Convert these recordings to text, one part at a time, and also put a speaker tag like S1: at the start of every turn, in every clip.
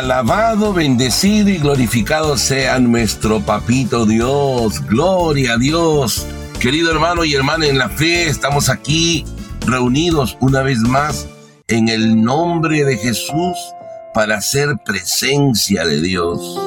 S1: Alabado, bendecido y glorificado sea nuestro papito Dios. Gloria a Dios. Querido hermano y hermana en la fe, estamos aquí reunidos una vez más en el nombre de Jesús para hacer presencia de Dios.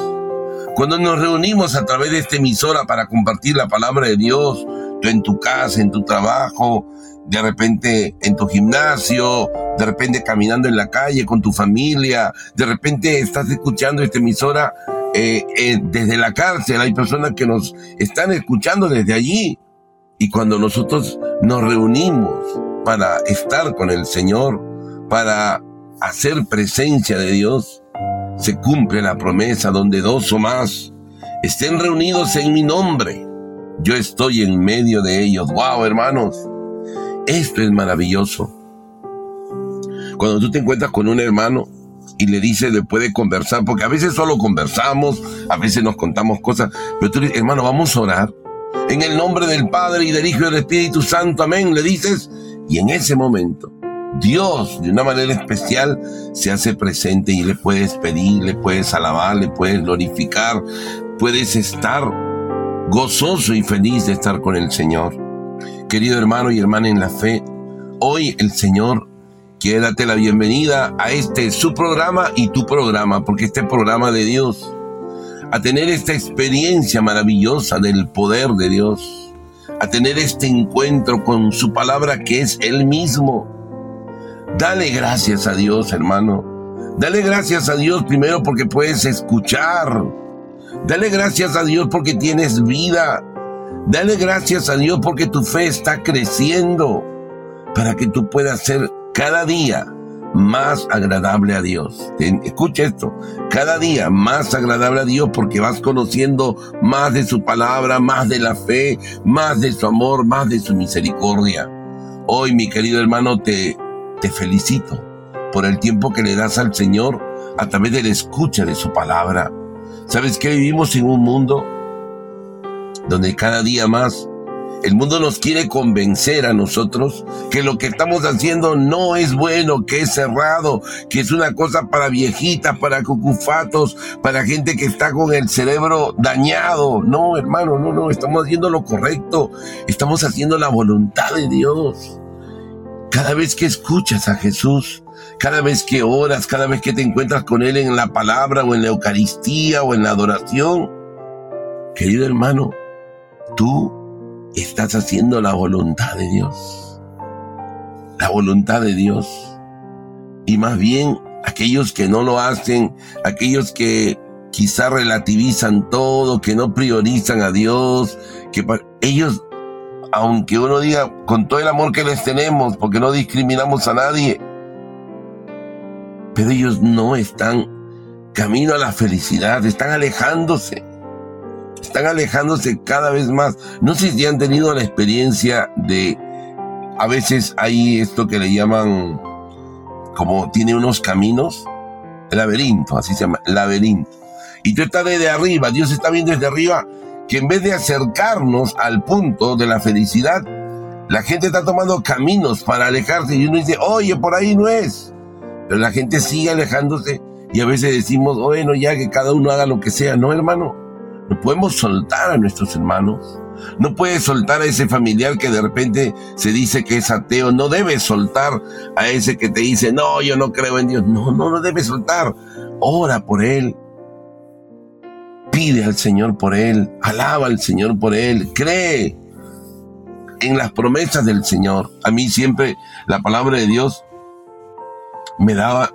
S1: Cuando nos reunimos a través de esta emisora para compartir la palabra de Dios, en tu casa, en tu trabajo, de repente en tu gimnasio, de repente caminando en la calle con tu familia, de repente estás escuchando esta emisora eh, eh, desde la cárcel, hay personas que nos están escuchando desde allí. Y cuando nosotros nos reunimos para estar con el Señor, para hacer presencia de Dios, se cumple la promesa donde dos o más estén reunidos en mi nombre. Yo estoy en medio de ellos. ¡Wow, hermanos! Esto es maravilloso. Cuando tú te encuentras con un hermano y le dices, le puede conversar, porque a veces solo conversamos, a veces nos contamos cosas, pero tú le dices, hermano, vamos a orar. En el nombre del Padre y del Hijo y del Espíritu Santo, amén, le dices, y en ese momento, Dios, de una manera especial, se hace presente y le puedes pedir, le puedes alabar, le puedes glorificar, puedes estar gozoso y feliz de estar con el Señor. Querido hermano y hermana en la fe, hoy el Señor quiere darte la bienvenida a este su programa y tu programa, porque este programa de Dios, a tener esta experiencia maravillosa del poder de Dios, a tener este encuentro con su palabra que es Él mismo. Dale gracias a Dios, hermano. Dale gracias a Dios primero porque puedes escuchar. Dale gracias a Dios porque tienes vida. Dale gracias a Dios porque tu fe está creciendo para que tú puedas ser cada día más agradable a Dios. Escucha esto, cada día más agradable a Dios porque vas conociendo más de su palabra, más de la fe, más de su amor, más de su misericordia. Hoy, mi querido hermano, te, te felicito por el tiempo que le das al Señor a través de la escucha de su palabra. ¿Sabes que vivimos en un mundo donde cada día más el mundo nos quiere convencer a nosotros que lo que estamos haciendo no es bueno, que es cerrado, que es una cosa para viejitas, para cucufatos, para gente que está con el cerebro dañado. No, hermano, no, no, estamos haciendo lo correcto, estamos haciendo la voluntad de Dios. Cada vez que escuchas a Jesús, cada vez que oras, cada vez que te encuentras con Él en la palabra o en la Eucaristía o en la adoración, querido hermano, tú estás haciendo la voluntad de Dios. La voluntad de Dios. Y más bien aquellos que no lo hacen, aquellos que quizá relativizan todo, que no priorizan a Dios, que ellos, aunque uno diga con todo el amor que les tenemos, porque no discriminamos a nadie, pero ellos no están camino a la felicidad, están alejándose están alejándose cada vez más. No sé si han tenido la experiencia de, a veces hay esto que le llaman, como tiene unos caminos, laberinto, así se llama, laberinto. Y tú estás desde arriba, Dios está viendo desde arriba, que en vez de acercarnos al punto de la felicidad, la gente está tomando caminos para alejarse y uno dice, oye, por ahí no es. Pero la gente sigue alejándose y a veces decimos, bueno, ya que cada uno haga lo que sea. No, hermano, no podemos soltar a nuestros hermanos. No puedes soltar a ese familiar que de repente se dice que es ateo. No debes soltar a ese que te dice, no, yo no creo en Dios. No, no, no debes soltar. Ora por él. Pide al Señor por él. Alaba al Señor por él. Cree en las promesas del Señor. A mí siempre la palabra de Dios me daba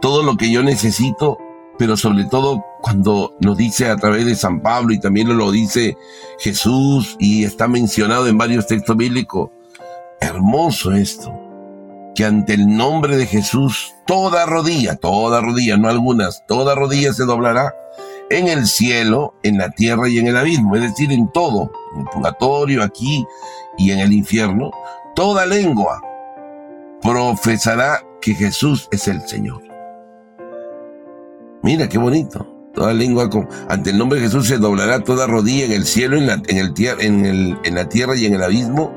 S1: todo lo que yo necesito pero sobre todo cuando nos dice a través de San Pablo y también lo dice Jesús y está mencionado en varios textos bíblicos. Hermoso esto, que ante el nombre de Jesús toda rodilla, toda rodilla, no algunas, toda rodilla se doblará en el cielo, en la tierra y en el abismo, es decir, en todo, en el purgatorio, aquí y en el infierno, toda lengua profesará que Jesús es el Señor. Mira qué bonito. Toda lengua ante el nombre de Jesús se doblará toda rodilla en el cielo, en la, en, el, en, el, en la tierra y en el abismo.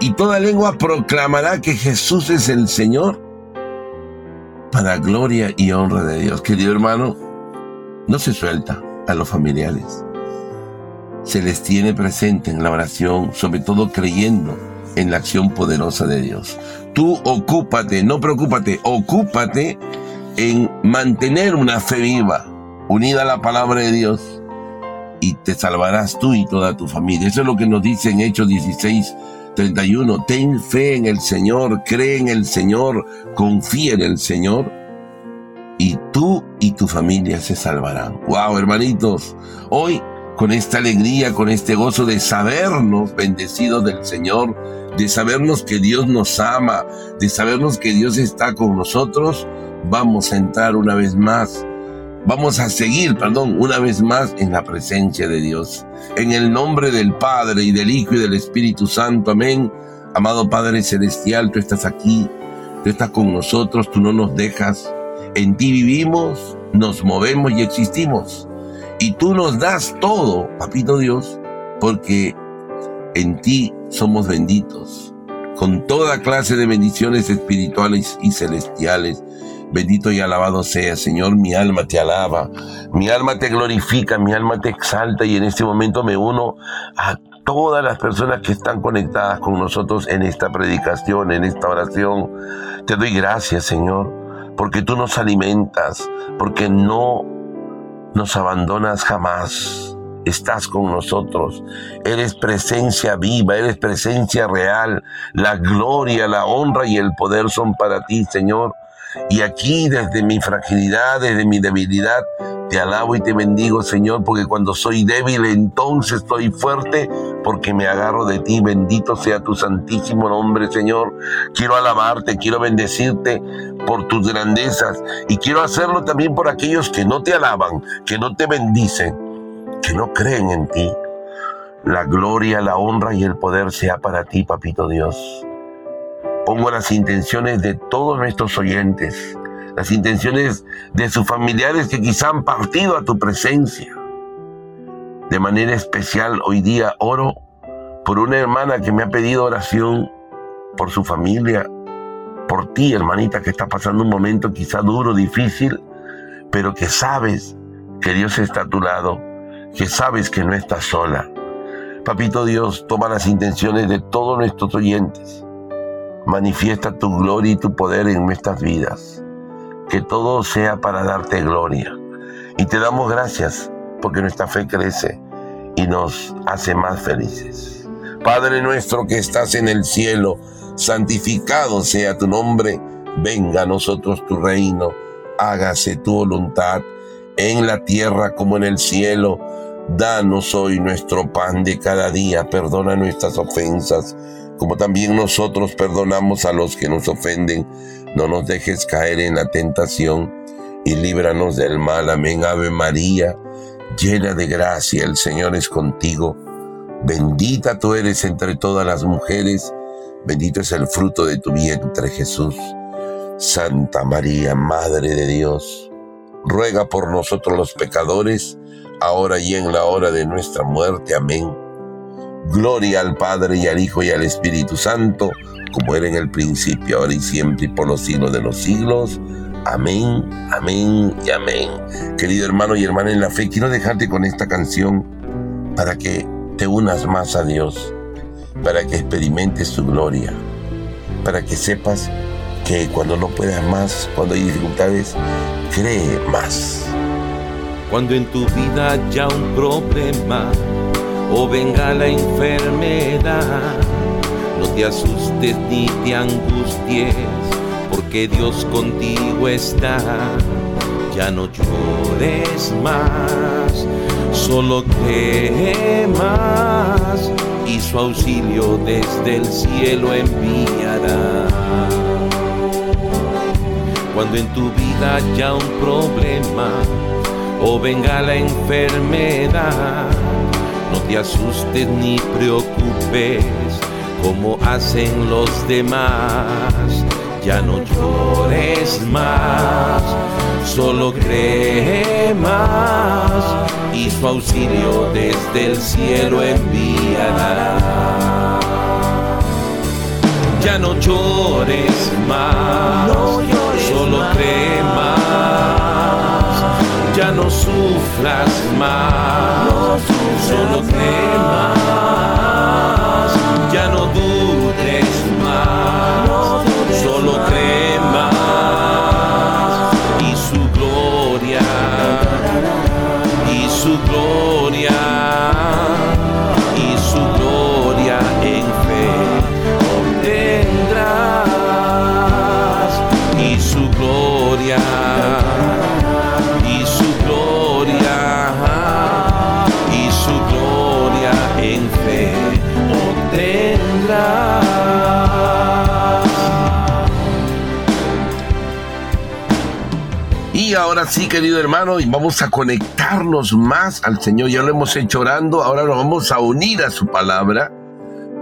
S1: Y toda lengua proclamará que Jesús es el Señor. para gloria y honra de Dios. Querido hermano, no se suelta a los familiares. Se les tiene presente en la oración, sobre todo creyendo en la acción poderosa de Dios. Tú ocúpate, no preocúpate, ocúpate en mantener una fe viva, unida a la palabra de Dios, y te salvarás tú y toda tu familia. Eso es lo que nos dice en Hechos 16, 31. Ten fe en el Señor, cree en el Señor, confía en el Señor, y tú y tu familia se salvarán. Wow, hermanitos, hoy con esta alegría, con este gozo de sabernos bendecidos del Señor, de sabernos que Dios nos ama, de sabernos que Dios está con nosotros, vamos a entrar una vez más, vamos a seguir, perdón, una vez más en la presencia de Dios. En el nombre del Padre y del Hijo y del Espíritu Santo, amén. Amado Padre Celestial, tú estás aquí, tú estás con nosotros, tú no nos dejas. En ti vivimos, nos movemos y existimos. Y tú nos das todo, papito Dios, porque en ti somos benditos, con toda clase de bendiciones espirituales y celestiales. Bendito y alabado sea, Señor, mi alma te alaba, mi alma te glorifica, mi alma te exalta y en este momento me uno a todas las personas que están conectadas con nosotros en esta predicación, en esta oración. Te doy gracias, Señor, porque tú nos alimentas, porque no nos abandonas jamás. Estás con nosotros. Eres presencia viva, eres presencia real. La gloria, la honra y el poder son para ti, Señor. Y aquí desde mi fragilidad, desde mi debilidad, te alabo y te bendigo, Señor, porque cuando soy débil, entonces estoy fuerte, porque me agarro de ti. Bendito sea tu santísimo nombre, Señor. Quiero alabarte, quiero bendecirte por tus grandezas y quiero hacerlo también por aquellos que no te alaban, que no te bendicen, que no creen en ti. La gloria, la honra y el poder sea para ti, Papito Dios pongo las intenciones de todos nuestros oyentes, las intenciones de sus familiares que quizá han partido a tu presencia. De manera especial hoy día oro por una hermana que me ha pedido oración por su familia, por ti, hermanita, que está pasando un momento quizá duro, difícil, pero que sabes que Dios está a tu lado, que sabes que no estás sola. Papito Dios, toma las intenciones de todos nuestros oyentes Manifiesta tu gloria y tu poder en nuestras vidas. Que todo sea para darte gloria. Y te damos gracias porque nuestra fe crece y nos hace más felices. Padre nuestro que estás en el cielo, santificado sea tu nombre, venga a nosotros tu reino, hágase tu voluntad en la tierra como en el cielo. Danos hoy nuestro pan de cada día, perdona nuestras ofensas como también nosotros perdonamos a los que nos ofenden. No nos dejes caer en la tentación y líbranos del mal. Amén, Ave María, llena de gracia, el Señor es contigo. Bendita tú eres entre todas las mujeres, bendito es el fruto de tu vientre Jesús. Santa María, Madre de Dios, ruega por nosotros los pecadores, ahora y en la hora de nuestra muerte. Amén. Gloria al Padre y al Hijo y al Espíritu Santo, como era en el principio, ahora y siempre y por los siglos de los siglos. Amén, amén y amén. Querido hermano y hermana en la fe, quiero dejarte con esta canción para que te unas más a Dios, para que experimentes su gloria, para que sepas que cuando no puedas más, cuando hay dificultades, cree más.
S2: Cuando en tu vida haya un problema, o venga la enfermedad. No te asustes ni te angusties, porque Dios contigo está. Ya no llores más, solo más y su auxilio desde el cielo enviará. Cuando en tu vida haya un problema o venga la enfermedad, no te asustes ni preocupes como hacen los demás. Ya no llores más, solo cree más y su auxilio desde el cielo enviará. ya no llores más, solo cree más, ya no sufras más, solo cree más, ya no dudes más, solo
S1: ahora sí, querido hermano, y vamos a conectarnos más al Señor. Ya lo hemos hecho orando, ahora nos vamos a unir a su palabra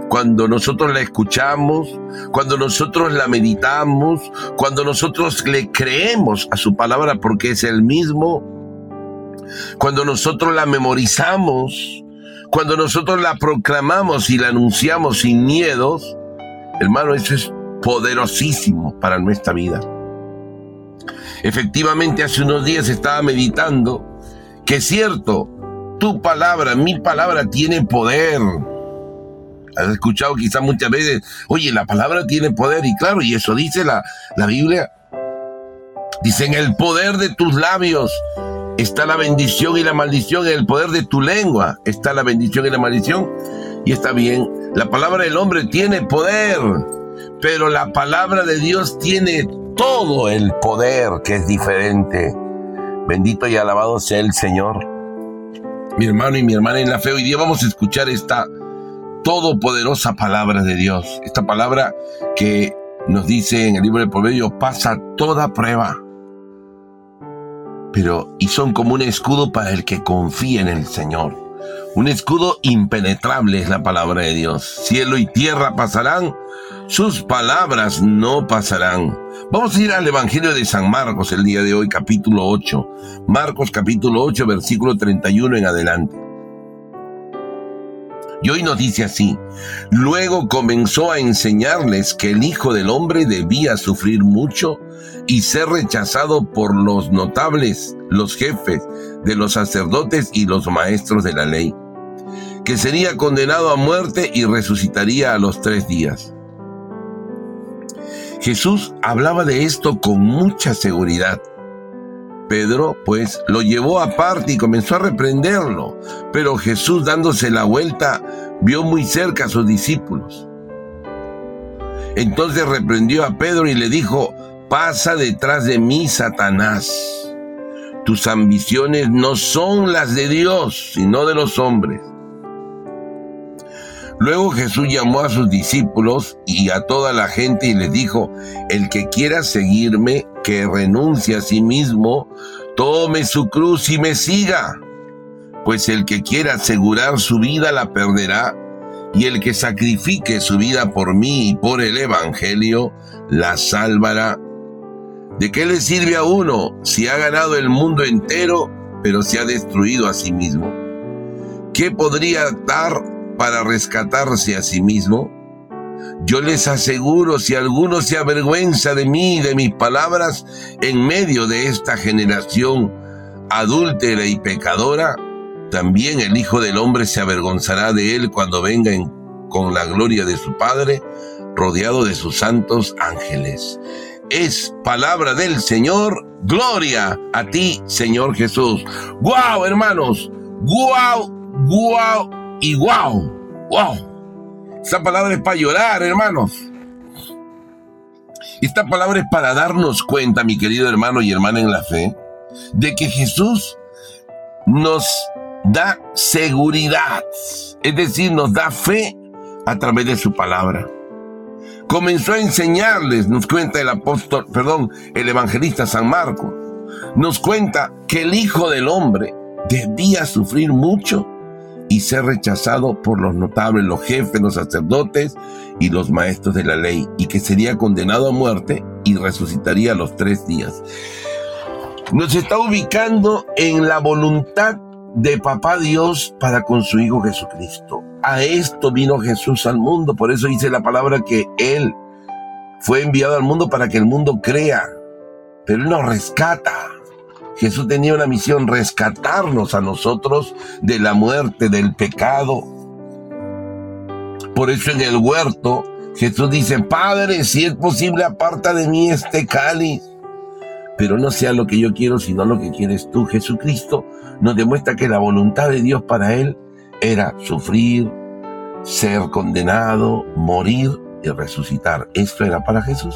S1: cuando nosotros la escuchamos, cuando nosotros la meditamos, cuando nosotros le creemos a su palabra porque es el mismo, cuando nosotros la memorizamos, cuando nosotros la proclamamos y la anunciamos sin miedos, hermano, eso es poderosísimo para nuestra vida. Efectivamente, hace unos días estaba meditando que es cierto, tu palabra, mi palabra tiene poder Has escuchado quizás muchas veces, oye, la palabra tiene poder y claro, y eso dice la, la Biblia. Dice, en el poder de tus labios está la bendición y la maldición, en el poder de tu lengua está la bendición y la maldición. Y está bien, la palabra del hombre tiene poder, pero la palabra de Dios tiene todo el poder que es diferente. Bendito y alabado sea el Señor. Mi hermano y mi hermana en la fe, hoy día vamos a escuchar esta todopoderosa palabra de Dios. Esta palabra que nos dice en el libro de Proverbios, pasa toda prueba. Pero, y son como un escudo para el que confía en el Señor. Un escudo impenetrable es la palabra de Dios. Cielo y tierra pasarán, sus palabras no pasarán. Vamos a ir al Evangelio de San Marcos el día de hoy, capítulo 8. Marcos capítulo 8, versículo 31 en adelante. Y hoy nos dice así, luego comenzó a enseñarles que el Hijo del Hombre debía sufrir mucho y ser rechazado por los notables, los jefes de los sacerdotes y los maestros de la ley, que sería condenado a muerte y resucitaría a los tres días. Jesús hablaba de esto con mucha seguridad Pedro, pues, lo llevó aparte y comenzó a reprenderlo. Pero Jesús, dándose la vuelta, vio muy cerca a sus discípulos. Entonces reprendió a Pedro y le dijo, pasa detrás de mí, Satanás. Tus ambiciones no son las de Dios, sino de los hombres. Luego Jesús llamó a sus discípulos y a toda la gente y les dijo, el que quiera seguirme, que renuncie a sí mismo, tome su cruz y me siga. Pues el que quiera asegurar su vida la perderá, y el que sacrifique su vida por mí y por el Evangelio, la salvará. ¿De qué le sirve a uno si ha ganado el mundo entero, pero se ha destruido a sí mismo? ¿Qué podría dar para rescatarse a sí mismo? Yo les aseguro, si alguno se avergüenza de mí y de mis palabras en medio de esta generación adúltera y pecadora, también el Hijo del Hombre se avergonzará de él cuando venga con la gloria de su Padre, rodeado de sus santos ángeles. Es palabra del Señor, gloria a ti, Señor Jesús. ¡Guau, hermanos! ¡Guau, guau! Y wow, wow. Esta palabra es para llorar, hermanos. Esta palabra es para darnos cuenta, mi querido hermano y hermana en la fe, de que Jesús nos da seguridad, es decir, nos da fe a través de su palabra. Comenzó a enseñarles, nos cuenta el apóstol, perdón, el evangelista San Marcos, nos cuenta que el Hijo del Hombre debía sufrir mucho y ser rechazado por los notables, los jefes, los sacerdotes y los maestros de la ley, y que sería condenado a muerte y resucitaría a los tres días. Nos está ubicando en la voluntad de Papá Dios para con su Hijo Jesucristo. A esto vino Jesús al mundo, por eso dice la palabra que Él fue enviado al mundo para que el mundo crea, pero Él nos rescata. Jesús tenía una misión, rescatarnos a nosotros de la muerte, del pecado. Por eso en el huerto Jesús dice, Padre, si es posible, aparta de mí este cáliz. Pero no sea lo que yo quiero, sino lo que quieres tú. Jesucristo nos demuestra que la voluntad de Dios para Él era sufrir, ser condenado, morir y resucitar. Esto era para Jesús.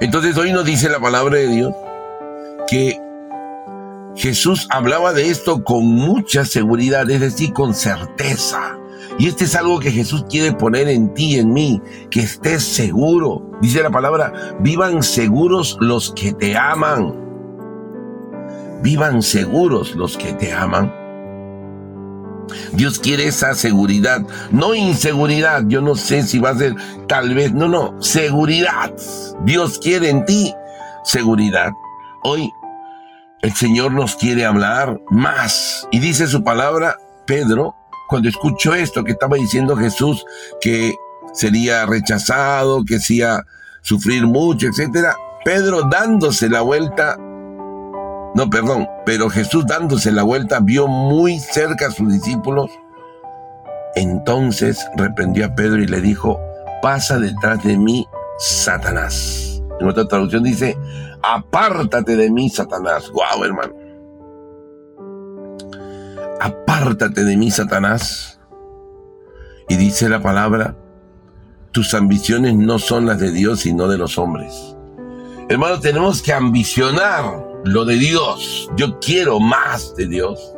S1: Entonces hoy nos dice la palabra de Dios que Jesús hablaba de esto con mucha seguridad, es decir, con certeza. Y este es algo que Jesús quiere poner en ti en mí, que estés seguro. Dice la palabra, vivan seguros los que te aman. Vivan seguros los que te aman. Dios quiere esa seguridad, no inseguridad. Yo no sé si va a ser tal vez, no, no, seguridad. Dios quiere en ti seguridad. Hoy el Señor nos quiere hablar más. Y dice su palabra, Pedro, cuando escuchó esto que estaba diciendo Jesús, que sería rechazado, que hacía sufrir mucho, etcétera, Pedro dándose la vuelta, no, perdón, pero Jesús dándose la vuelta vio muy cerca a sus discípulos. Entonces reprendió a Pedro y le dijo, pasa detrás de mí, Satanás. En otra traducción dice, apártate de mí, Satanás. Guau, hermano apártate de mí, Satanás. Y dice la palabra, tus ambiciones no son las de Dios, sino de los hombres. Hermano, tenemos que ambicionar lo de Dios. Yo quiero más de Dios.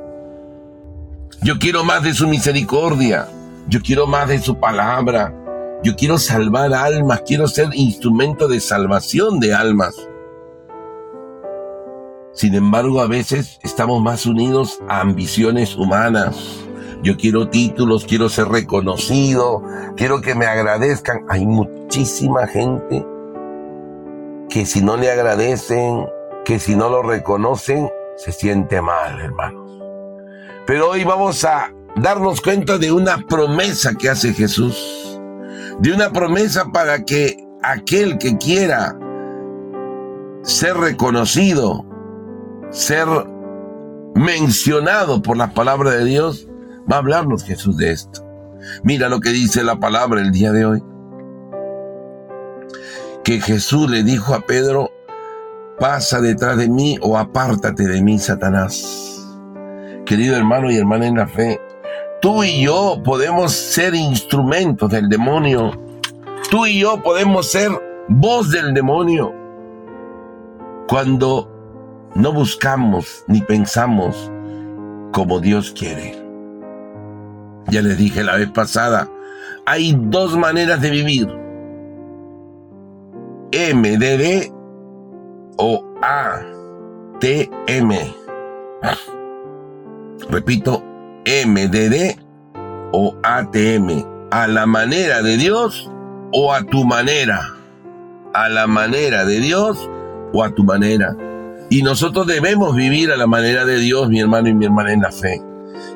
S1: Yo quiero más de su misericordia. Yo quiero más de su palabra. Yo quiero salvar almas. Quiero ser instrumento de salvación de almas. Sin embargo, a veces estamos más unidos a ambiciones humanas. Yo quiero títulos, quiero ser reconocido, quiero que me agradezcan. Hay muchísima gente que si no le agradecen, que si no lo reconocen, se siente mal, hermanos. Pero hoy vamos a darnos cuenta de una promesa que hace Jesús. De una promesa para que aquel que quiera ser reconocido, ser mencionado por las palabras de Dios, va a hablarnos Jesús de esto. Mira lo que dice la palabra el día de hoy. Que Jesús le dijo a Pedro, pasa detrás de mí o apártate de mí, Satanás. Querido hermano y hermana en la fe, tú y yo podemos ser instrumentos del demonio. Tú y yo podemos ser voz del demonio. Cuando no buscamos ni pensamos como Dios quiere. Ya les dije la vez pasada, hay dos maneras de vivir. MDD o ATM. Repito, MDD o ATM. A la manera de Dios o a tu manera. A la manera de Dios o a tu manera. Y nosotros debemos vivir a la manera de Dios, mi hermano y mi hermana en la fe.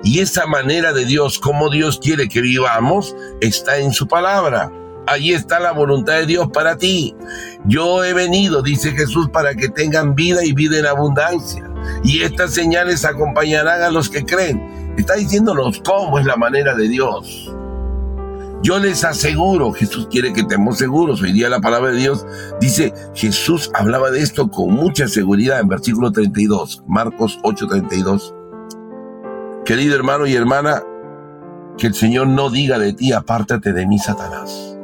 S1: Y esa manera de Dios, como Dios quiere que vivamos, está en su palabra. Allí está la voluntad de Dios para ti. Yo he venido, dice Jesús, para que tengan vida y vida en abundancia. Y estas señales acompañarán a los que creen. Está diciéndonos cómo es la manera de Dios. Yo les aseguro, Jesús quiere que estemos seguros. Hoy día la palabra de Dios dice, Jesús hablaba de esto con mucha seguridad en versículo 32, Marcos 8:32. Querido hermano y hermana, que el Señor no diga de ti, apártate de mí, Satanás,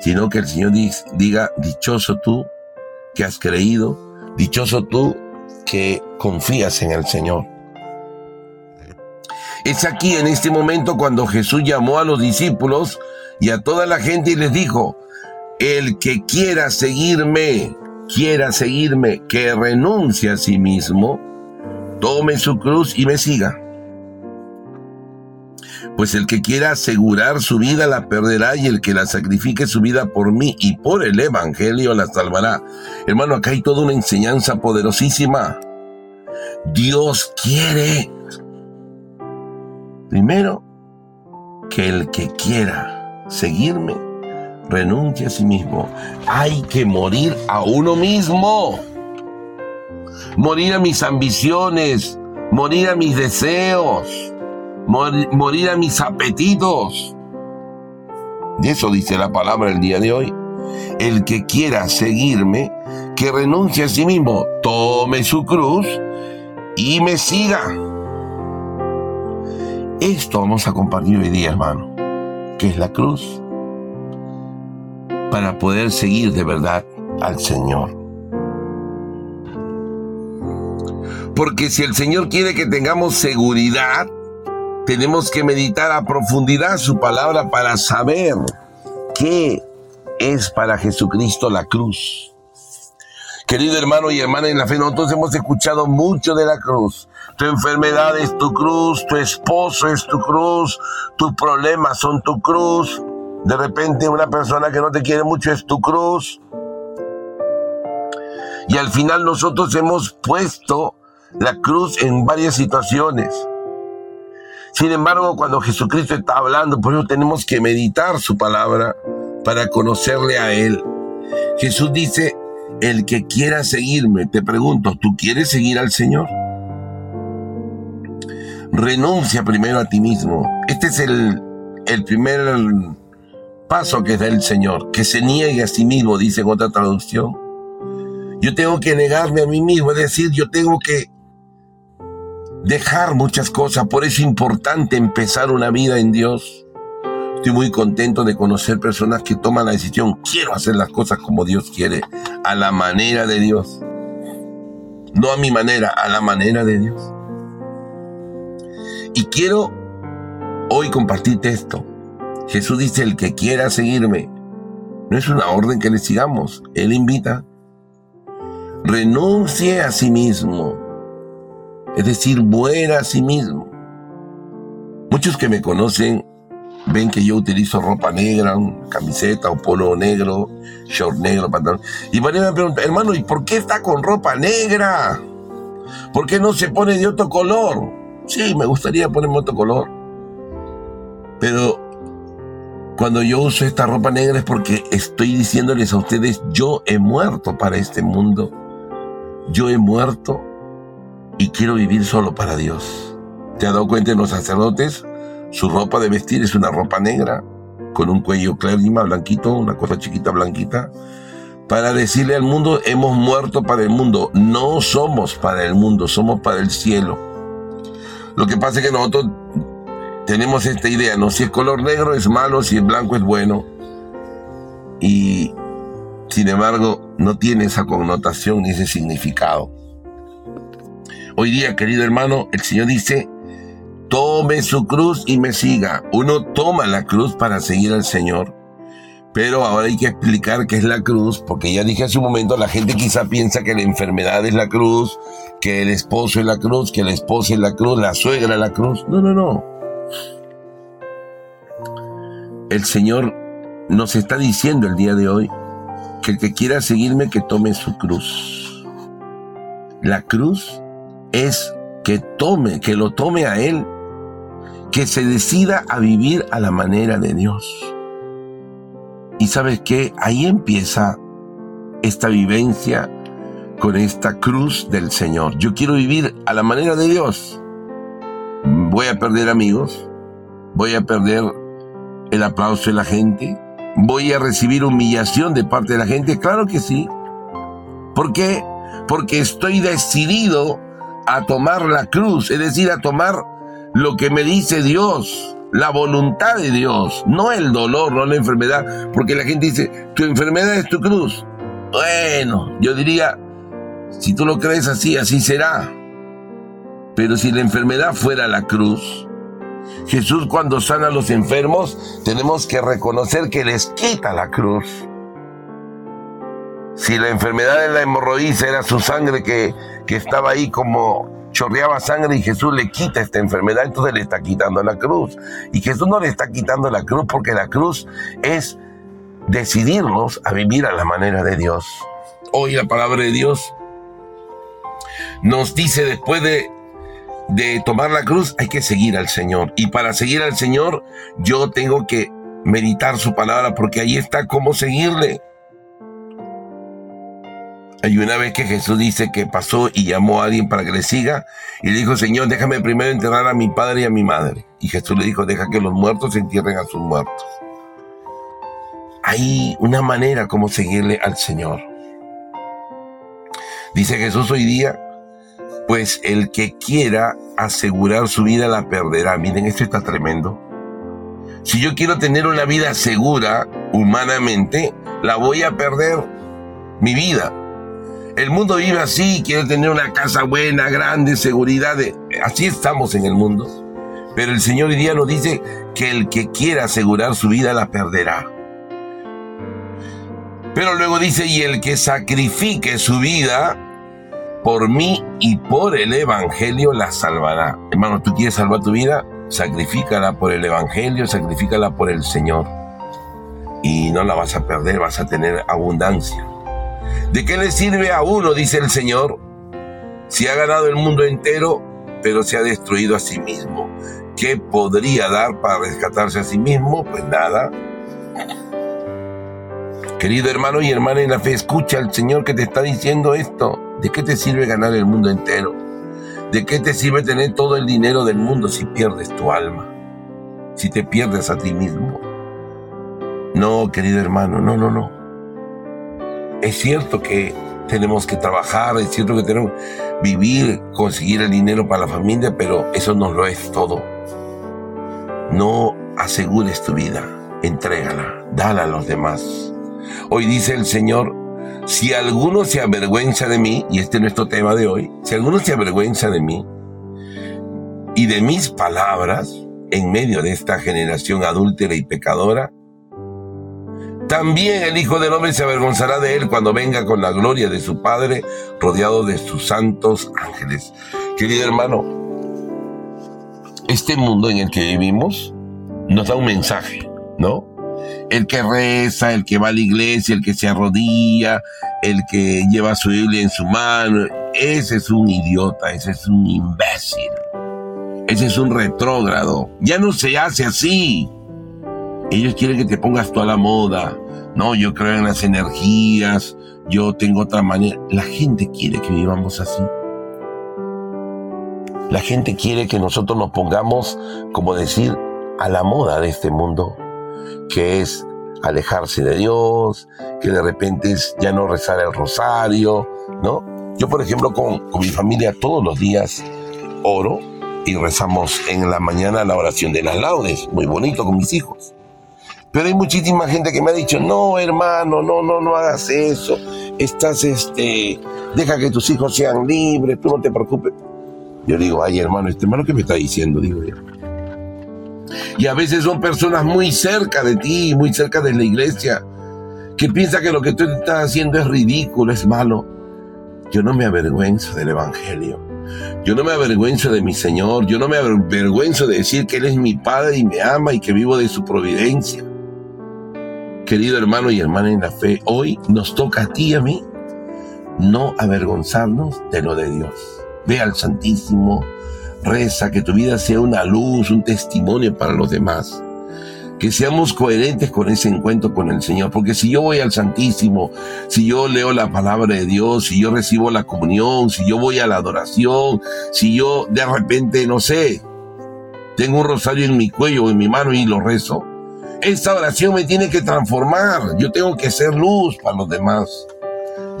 S1: sino que el Señor diga, dichoso tú que has creído, dichoso tú que confías en el Señor. Es aquí en este momento cuando Jesús llamó a los discípulos y a toda la gente y les dijo, el que quiera seguirme, quiera seguirme, que renuncie a sí mismo, tome su cruz y me siga. Pues el que quiera asegurar su vida la perderá y el que la sacrifique su vida por mí y por el Evangelio la salvará. Hermano, acá hay toda una enseñanza poderosísima. Dios quiere Primero, que el que quiera seguirme renuncie a sí mismo. Hay que morir a uno mismo. Morir a mis ambiciones, morir a mis deseos, morir, a mis apetitos. Y eso dice la palabra el día de hoy. El que quiera seguirme, que renuncie a sí mismo, tome su cruz y me siga. Esto vamos a compartir hoy día, hermano, que es la cruz, para poder seguir de verdad al Señor. Porque si el Señor quiere que tengamos seguridad, tenemos que meditar a profundidad su palabra para saber qué es para Jesucristo la cruz. Querido hermano y hermana en la fe, nosotros hemos escuchado mucho de la cruz. Tu enfermedad es tu cruz, tu esposo es tu cruz, tus problemas son tu cruz. De repente una persona que no te quiere mucho es tu cruz. Y al final nosotros hemos puesto la cruz en varias situaciones. Sin embargo, cuando Jesucristo está hablando, por eso tenemos que meditar su palabra para conocerle a Él. Jesús dice, el que quiera seguirme, te pregunto, ¿tú quieres seguir al Señor? Renuncia primero a ti mismo. Este es el, el primer paso que da el Señor, que se niegue a sí mismo, dice en otra traducción. Yo tengo que negarme a mí mismo, es decir, yo tengo que dejar muchas cosas, por eso es importante empezar una vida en Dios. Estoy muy contento de conocer personas que toman la decisión, quiero hacer las cosas como Dios quiere, a la manera de Dios. No a mi manera, a la manera de Dios. Y quiero hoy compartirte esto. Jesús dice, el que quiera seguirme, no es una orden que le sigamos, Él invita. Renuncie a sí mismo, es decir, muera a sí mismo. Muchos que me conocen ven que yo utilizo ropa negra, camiseta o polo negro, short negro, pantalón. Y María me pregunta, hermano, ¿y por qué está con ropa negra? ¿Por qué no se pone de otro color? Sí, me gustaría ponerme otro color. Pero cuando yo uso esta ropa negra es porque estoy diciéndoles a ustedes, yo he muerto para este mundo. Yo he muerto y quiero vivir solo para Dios. ¿Te has dado cuenta en los sacerdotes? Su ropa de vestir es una ropa negra, con un cuello clérima blanquito, una cosa chiquita blanquita, para decirle al mundo, hemos muerto para el mundo. No somos para el mundo, somos para el cielo. Lo que pasa es que nosotros tenemos esta idea, ¿no? Si es color negro es malo, si es blanco es bueno. Y sin embargo, no tiene esa connotación ni ese significado. Hoy día, querido hermano, el Señor dice, tome su cruz y me siga. Uno toma la cruz para seguir al Señor. Pero ahora hay que explicar qué es la cruz, porque ya dije hace un momento, la gente quizá piensa que la enfermedad es la cruz, que el esposo es la cruz, que la esposa es la cruz, la suegra es la cruz. No, no, no. El Señor nos está diciendo el día de hoy que el que quiera seguirme, que tome su cruz. La cruz es que tome, que lo tome a Él que se decida a vivir a la manera de Dios. Y sabes qué, ahí empieza esta vivencia con esta cruz del Señor. Yo quiero vivir a la manera de Dios. Voy a perder amigos, voy a perder el aplauso de la gente, voy a recibir humillación de parte de la gente, claro que sí. ¿Por qué? Porque estoy decidido a tomar la cruz, es decir, a tomar lo que me dice Dios, la voluntad de Dios, no el dolor, no la enfermedad, porque la gente dice, tu enfermedad es tu cruz. Bueno, yo diría, si tú lo crees así, así será. Pero si la enfermedad fuera la cruz, Jesús cuando sana a los enfermos, tenemos que reconocer que les quita la cruz. Si la enfermedad de la hemorroísa era su sangre que, que estaba ahí como chorreaba sangre y Jesús le quita esta enfermedad, entonces le está quitando la cruz. Y Jesús no le está quitando la cruz porque la cruz es decidirnos a vivir a la manera de Dios. Hoy la palabra de Dios nos dice después de, de tomar la cruz hay que seguir al Señor. Y para seguir al Señor yo tengo que meditar su palabra, porque ahí está cómo seguirle. Hay una vez que Jesús dice que pasó y llamó a alguien para que le siga y le dijo, Señor, déjame primero enterrar a mi padre y a mi madre. Y Jesús le dijo, deja que los muertos entierren a sus muertos. Hay una manera como seguirle al Señor. Dice Jesús hoy día, pues el que quiera asegurar su vida la perderá. Miren, esto está tremendo. Si yo quiero tener una vida segura humanamente, la voy a perder. Mi vida. El mundo vive así, quiere tener una casa buena, grande, seguridad. Así estamos en el mundo. Pero el Señor hoy día nos dice que el que quiera asegurar su vida la perderá. Pero luego dice, y el que sacrifique su vida por mí y por el Evangelio la salvará. Hermano, ¿tú quieres salvar tu vida? Sacrifícala por el Evangelio, sacrifícala por el Señor. Y no la vas a perder, vas a tener abundancia. ¿De qué le sirve a uno, dice el Señor, si ha ganado el mundo entero, pero se ha destruido a sí mismo? ¿Qué podría dar para rescatarse a sí mismo? Pues nada. Querido hermano y hermana en la fe, escucha al Señor que te está diciendo esto. ¿De qué te sirve ganar el mundo entero? ¿De qué te sirve tener todo el dinero del mundo si pierdes tu alma? Si te pierdes a ti mismo. No, querido hermano, no, no, no. Es cierto que tenemos que trabajar, es cierto que tenemos que vivir, conseguir el dinero para la familia, pero eso no lo es todo. No asegures tu vida, entrégala, dala a los demás. Hoy dice el Señor, si alguno se avergüenza de mí, y este es nuestro tema de hoy, si alguno se avergüenza de mí y de mis palabras en medio de esta generación adúltera y pecadora, también el Hijo del Hombre se avergonzará de él cuando venga con la gloria de su Padre, rodeado de sus santos ángeles. Querido hermano, este mundo en el que vivimos nos da un mensaje, ¿no? el que reza, el que va a la iglesia, el que se arrodilla, el que lleva su Biblia en su mano, ese es un idiota, ese es un imbécil, ese es un retrógrado. Ya no se hace así. Ellos quieren que te pongas tú a la moda. No, yo creo en las energías, yo tengo otra manera. La gente quiere que vivamos así. La gente quiere que nosotros nos pongamos, como decir, a la moda de este mundo que es alejarse de Dios, que de repente es ya no rezar el rosario, ¿no? Yo, por ejemplo, con, con mi familia todos los días oro y rezamos en la mañana la oración de las laudes, muy bonito con mis hijos. Pero hay muchísima gente que me ha dicho, no, hermano, no, no, no hagas eso. Estás, este, deja que tus hijos sean libres, tú no te preocupes. Yo digo, ay, hermano, este hermano, ¿qué me está diciendo? Digo yo. Y a veces son personas muy cerca de ti, muy cerca de la iglesia, que piensan que lo que tú estás haciendo es ridículo, es malo. Yo no me avergüenzo del Evangelio. Yo no me avergüenzo de mi Señor. Yo no me avergüenzo de decir que Él es mi Padre y me ama y que vivo de su providencia. Querido hermano y hermana en la fe, hoy nos toca a ti y a mí no avergonzarnos de lo de Dios. Ve al Santísimo, Reza que tu vida sea una luz, un testimonio para los demás. Que seamos coherentes con ese encuentro con el Señor. Porque si yo voy al Santísimo, si yo leo la palabra de Dios, si yo recibo la comunión, si yo voy a la adoración, si yo de repente, no sé, tengo un rosario en mi cuello o en mi mano y lo rezo, esta oración me tiene que transformar, yo tengo que ser luz para los demás.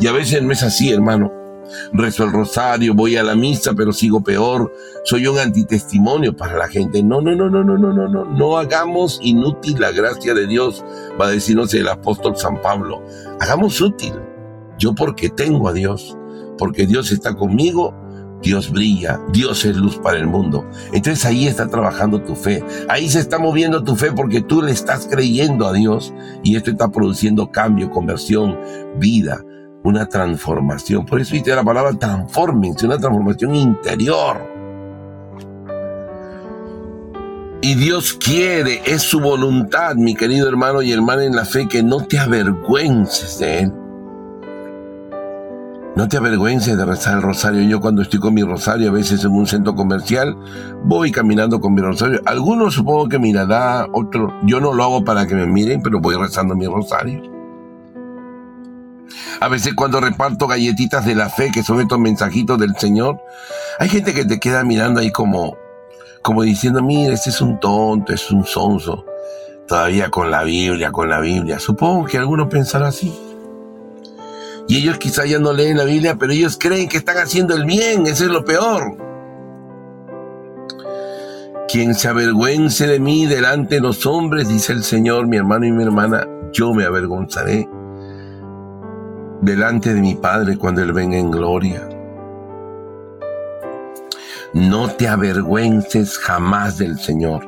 S1: Y a veces no es así, hermano. Rezo el rosario, voy a la misa, pero sigo peor. Soy un antitestimonio para la gente. No, no, no, no, no, no, no, no. No hagamos inútil la gracia de Dios, va a decirnos el apóstol San Pablo. Hagamos útil. Yo porque tengo a Dios, porque Dios está conmigo, Dios brilla, Dios es luz para el mundo. Entonces ahí está trabajando tu fe, ahí se está moviendo tu fe porque tú le estás creyendo a Dios y esto está produciendo cambio, conversión, vida una transformación. Por eso dice la palabra transformense, una transformación interior. Y Dios quiere, es su voluntad, mi querido hermano y hermana en la fe, que no te avergüences de Él. No te avergüences de rezar el rosario. Yo cuando estoy con mi rosario, a veces en un centro comercial, voy caminando con mi rosario. Algunos supongo que mirará, otros, yo no lo hago para que me miren, pero voy rezando mi rosario. A veces cuando reparto galletitas de la fe, que son estos mensajitos del Señor, hay gente que te queda mirando ahí como, como diciendo, mira, este es un tonto, es un sonso. Todavía con la Biblia, con la Biblia. Supongo que algunos pensarán así. Y ellos quizá ya no leen la Biblia, pero ellos creen que están haciendo el bien, eso es lo peor. Quien se avergüence de mí delante de los hombres, dice el Señor, mi hermano y mi hermana, yo me avergonzaré delante de mi Padre cuando Él venga en gloria. No te avergüences jamás del Señor.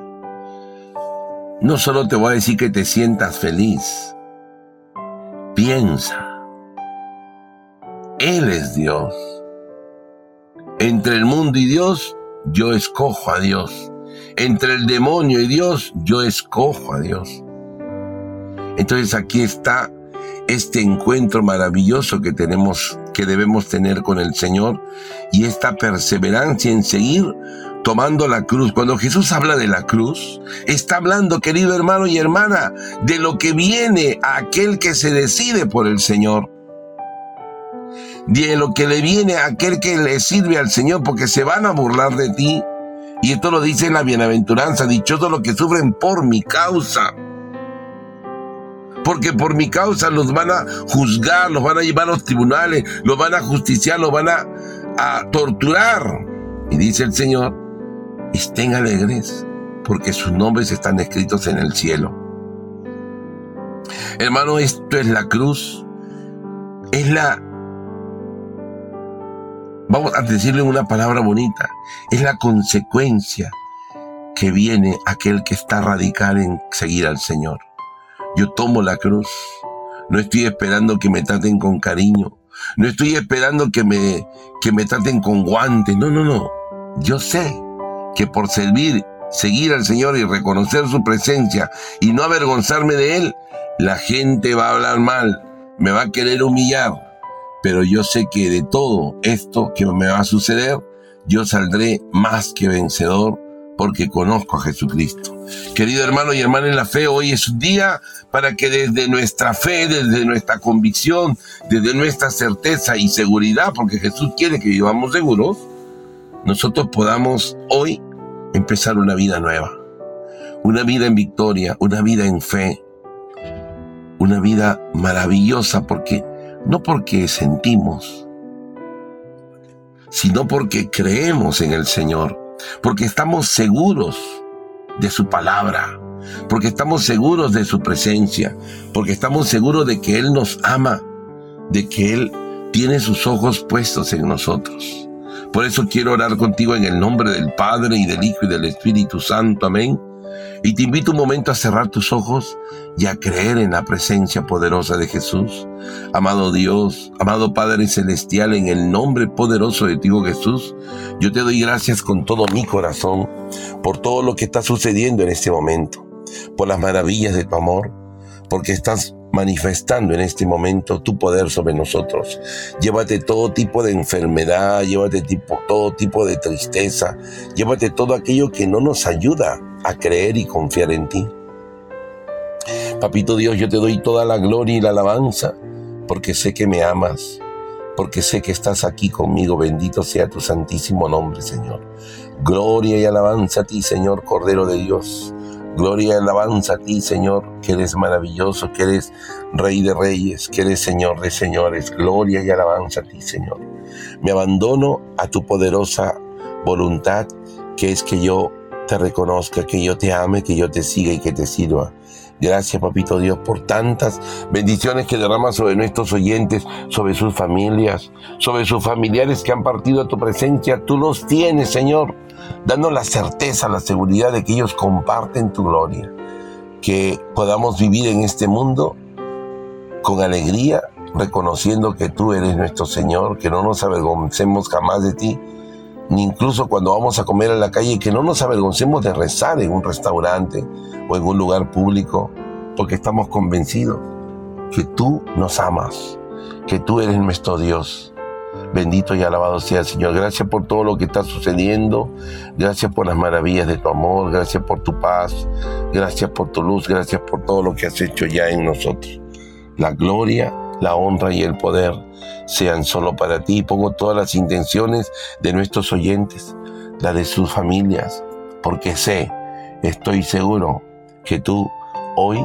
S1: No solo te voy a decir que te sientas feliz. Piensa él es Dios. Entre el mundo y Dios, yo escojo a Dios. Entre el demonio y Dios, yo escojo a Dios. Entonces aquí está este encuentro maravilloso que tenemos, que debemos tener con el Señor y esta perseverancia en seguir tomando la cruz. Cuando Jesús habla de la cruz, está hablando, querido hermano y hermana, de lo que viene a aquel que se decide por el Señor de lo que le viene a aquel que le sirve al Señor, porque se van a burlar de ti. Y esto lo dice la bienaventuranza, dichosos los que sufren por mi causa. Porque por mi causa los van a juzgar, los van a llevar a los tribunales, los van a justiciar, los van a, a torturar. Y dice el Señor, estén alegres, porque sus nombres están escritos en el cielo. Hermano, esto es la cruz, es la vamos a decirle una palabra bonita, es la consecuencia que viene aquel que está radical en seguir al Señor. Yo tomo la cruz, no estoy esperando que me traten con cariño, no estoy esperando que me, que me traten con guantes, no, no, no. Yo sé que por servir, seguir al Señor y reconocer su presencia y no avergonzarme de Él, la gente va a hablar mal, me va a querer humillar, pero yo sé que de todo esto que me va a suceder, yo saldré más que vencedor porque conozco a Jesucristo. Querido hermano y hermana en la fe, hoy es un día para que desde nuestra fe, desde nuestra convicción, desde nuestra certeza y seguridad, porque Jesús quiere que vivamos seguros, nosotros podamos hoy empezar una vida nueva, una vida en victoria, una vida en fe, una vida maravillosa porque no porque sentimos, sino porque creemos en el Señor, porque estamos seguros de su palabra, porque estamos seguros de su presencia, porque estamos seguros de que Él nos ama, de que Él tiene sus ojos puestos en nosotros. Por eso quiero orar contigo en el nombre del Padre y del Hijo y del Espíritu Santo. Amén. Y te invito un momento a cerrar tus ojos y a creer en la presencia poderosa de Jesús. Amado Dios, amado Padre Celestial, en el nombre poderoso de ti, Jesús, yo te doy gracias con todo mi corazón por todo lo que está sucediendo en este momento, por las maravillas de tu amor, porque estás manifestando en este momento tu poder sobre nosotros. Llévate todo tipo de enfermedad, llévate tipo, todo tipo de tristeza, llévate todo aquello que no nos ayuda a creer y confiar en ti. Papito Dios, yo te doy toda la gloria y la alabanza, porque sé que me amas, porque sé que estás aquí conmigo. Bendito sea tu santísimo nombre, Señor. Gloria y alabanza a ti, Señor Cordero de Dios. Gloria y alabanza a ti, Señor, que eres maravilloso, que eres Rey de Reyes, que eres Señor de Señores. Gloria y alabanza a ti, Señor. Me abandono a tu poderosa voluntad, que es que yo te reconozca, que yo te ame, que yo te siga y que te sirva. Gracias, papito Dios, por tantas bendiciones que derramas sobre nuestros oyentes, sobre sus familias, sobre sus familiares que han partido a tu presencia. Tú los tienes, Señor, dando la certeza, la seguridad de que ellos comparten tu gloria. Que podamos vivir en este mundo con alegría, reconociendo que tú eres nuestro Señor, que no nos avergoncemos jamás de ti ni incluso cuando vamos a comer a la calle, que no nos avergoncemos de rezar en un restaurante o en un lugar público, porque estamos convencidos que tú nos amas, que tú eres nuestro Dios Bendito y alabado sea el Señor. Gracias por todo lo que está sucediendo. Gracias por las maravillas de tu amor. Gracias por tu paz. Gracias por tu luz. Gracias por todo lo que has hecho ya en nosotros. La gloria, la honra y el poder sean solo para ti. Pongo todas las intenciones de nuestros oyentes, la de sus familias, porque sé, estoy seguro que tú hoy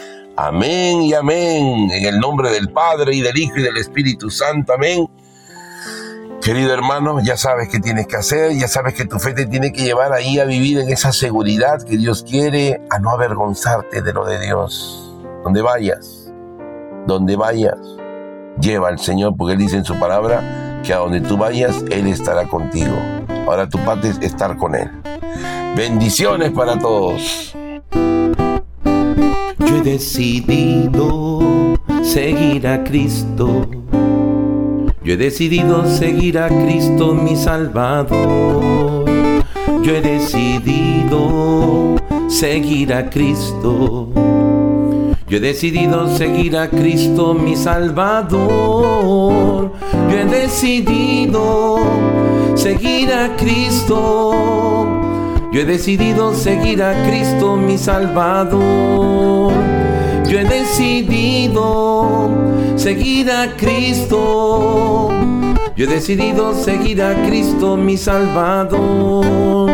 S1: Amén y amén. En el nombre del Padre y del Hijo y del Espíritu Santo. Amén. Querido hermano, ya sabes qué tienes que hacer, ya sabes que tu fe te tiene que llevar ahí a vivir en esa seguridad que Dios quiere, a no avergonzarte de lo de Dios. Donde vayas, donde vayas, lleva al Señor, porque Él dice en su palabra que a donde tú vayas, Él estará contigo. Ahora tu parte es estar con Él. Bendiciones para todos.
S2: He decidido seguir a Cristo yo he decidido seguir a Cristo mi Salvador. Yo he decidido seguir a Cristo. Yo he decidido seguir a Cristo mi Salvador. Yo he decidido seguir a Cristo. Yo he decidido seguir a Cristo mi Salvador. Yo he decidido seguir a Cristo. Yo he decidido seguir a Cristo mi Salvador.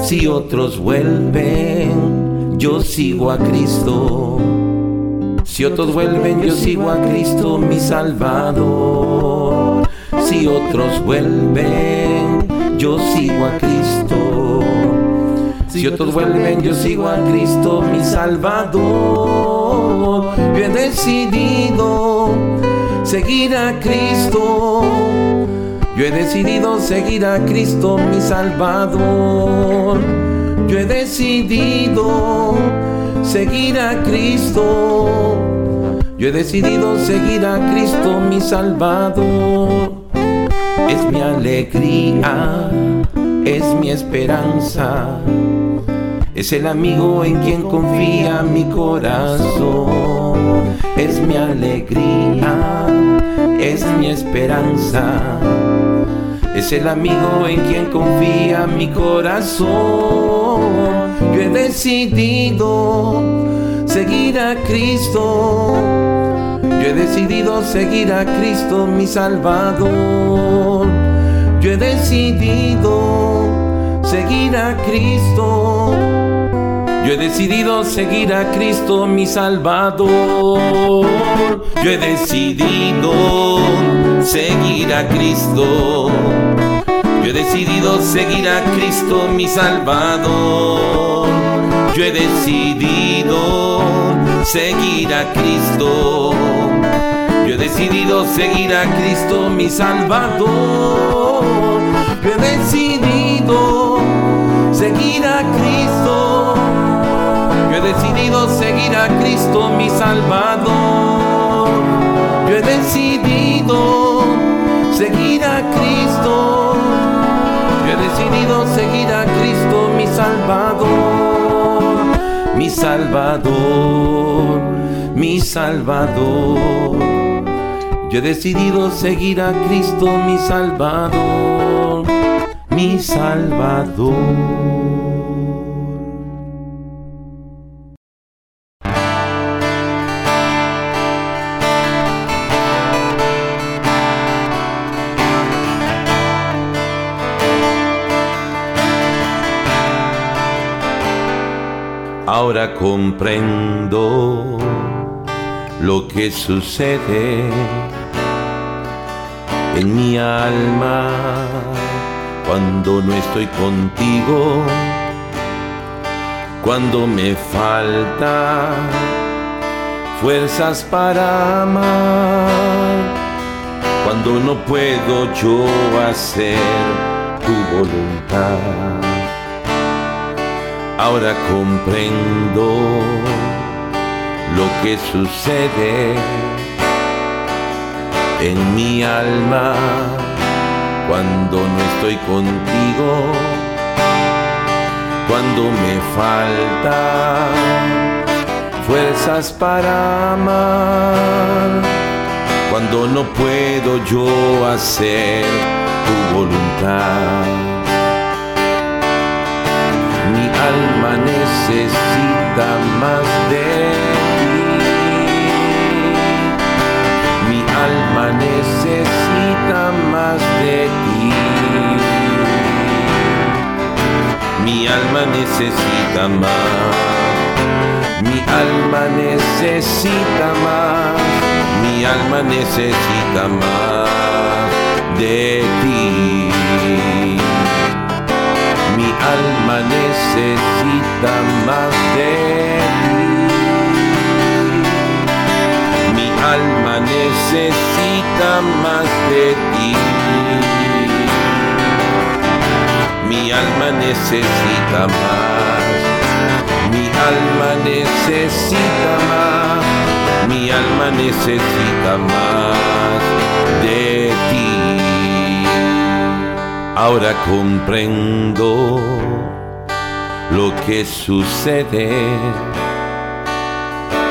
S2: Si otros vuelven, yo sigo a Cristo. Si otros vuelven, yo sigo a Cristo mi Salvador. Si otros vuelven, yo sigo a Cristo. Si otros vuelven, yo sigo a Cristo mi Salvador. Yo he decidido seguir a Cristo. Yo he decidido seguir a Cristo mi Salvador. Yo he decidido seguir a Cristo. Yo he decidido seguir a Cristo mi Salvador. Es mi alegría, es mi esperanza es el amigo en quien confía mi corazón. Es mi alegría, es mi esperanza. Es el amigo en quien confía mi corazón. Yo he decidido seguir a Cristo. Yo he decidido seguir a Cristo mi Salvador. Yo he decidido seguir a Cristo. Yo he decidido seguir a Cristo mi Salvador. Yo he decidido seguir a Cristo. Yo he decidido seguir a Cristo mi Salvador. Yo he decidido seguir a Cristo. Yo he decidido seguir a Cristo mi Salvador. Yo he decidido seguir a Cristo decidido seguir a Cristo mi Salvador. Yo he decidido seguir a Cristo. Yo he decidido seguir a Cristo mi Salvador. Mi Salvador, mi Salvador. Yo he decidido seguir a Cristo mi Salvador, mi Salvador. Ahora comprendo lo que sucede en mi alma cuando no estoy contigo, cuando me falta fuerzas para amar, cuando no puedo yo hacer tu voluntad Ahora comprendo lo que sucede en mi alma cuando no estoy contigo, cuando me falta fuerzas para amar, cuando no puedo yo hacer tu voluntad alma necesita más de ti. Mi alma necesita más de ti. Mi alma necesita más. Mi alma necesita más. Mi alma necesita más de ti alma necesita más de ti. Mi alma necesita más de ti. Mi alma necesita más. Mi alma necesita más. Mi alma necesita más de ti. Ahora comprendo lo que sucede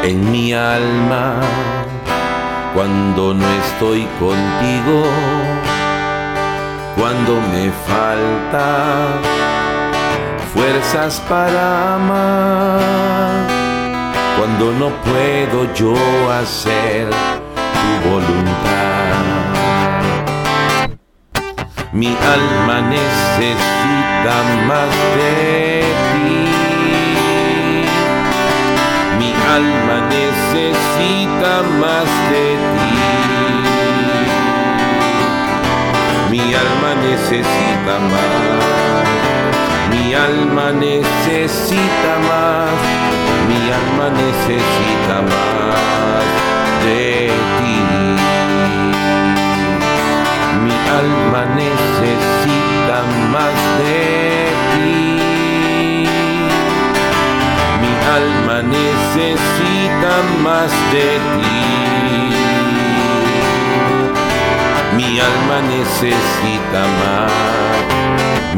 S2: en mi alma cuando no estoy contigo, cuando me falta fuerzas para amar, cuando no puedo yo hacer tu voluntad. Mi alma necesita más de ti. Mi alma necesita más de ti. Mi alma necesita más. Mi alma necesita más. Mi alma necesita más de ti alma necesita más de ti. Mi alma necesita más de ti. Mi alma necesita más.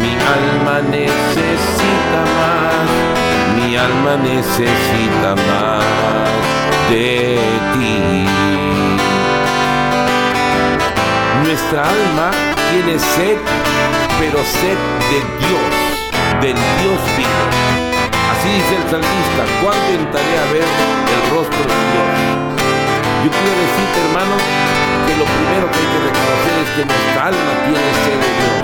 S2: Mi alma necesita más. Mi alma necesita más de ti. Nuestra alma tiene sed, pero sed de Dios, del Dios vivo. Así dice el salmista, ¿cuándo entraré a ver el rostro de Dios? Yo quiero decirte, hermano, que lo primero que hay que reconocer es que nuestra alma tiene sed de Dios.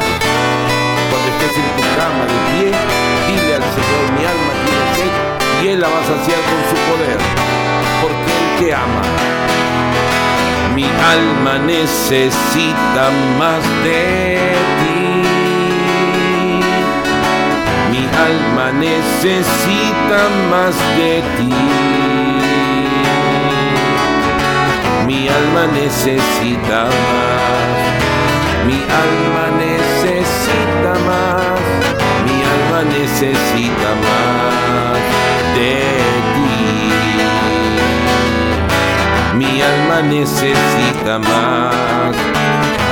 S2: Cuando estés en tu cama de pie, dile al Señor, mi alma tiene sed, y Él la va a saciar con su poder, porque Él te ama. Mi alma necesita más de ti. Mi alma necesita más de ti. Mi alma necesita más. Mi alma necesita más. Mi alma necesita más de Mi alma necesita más.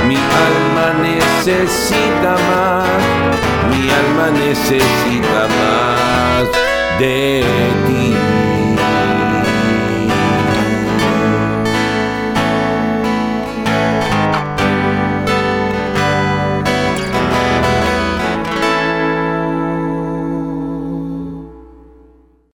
S2: Mi alma necesita más. Mi alma necesita más de ti.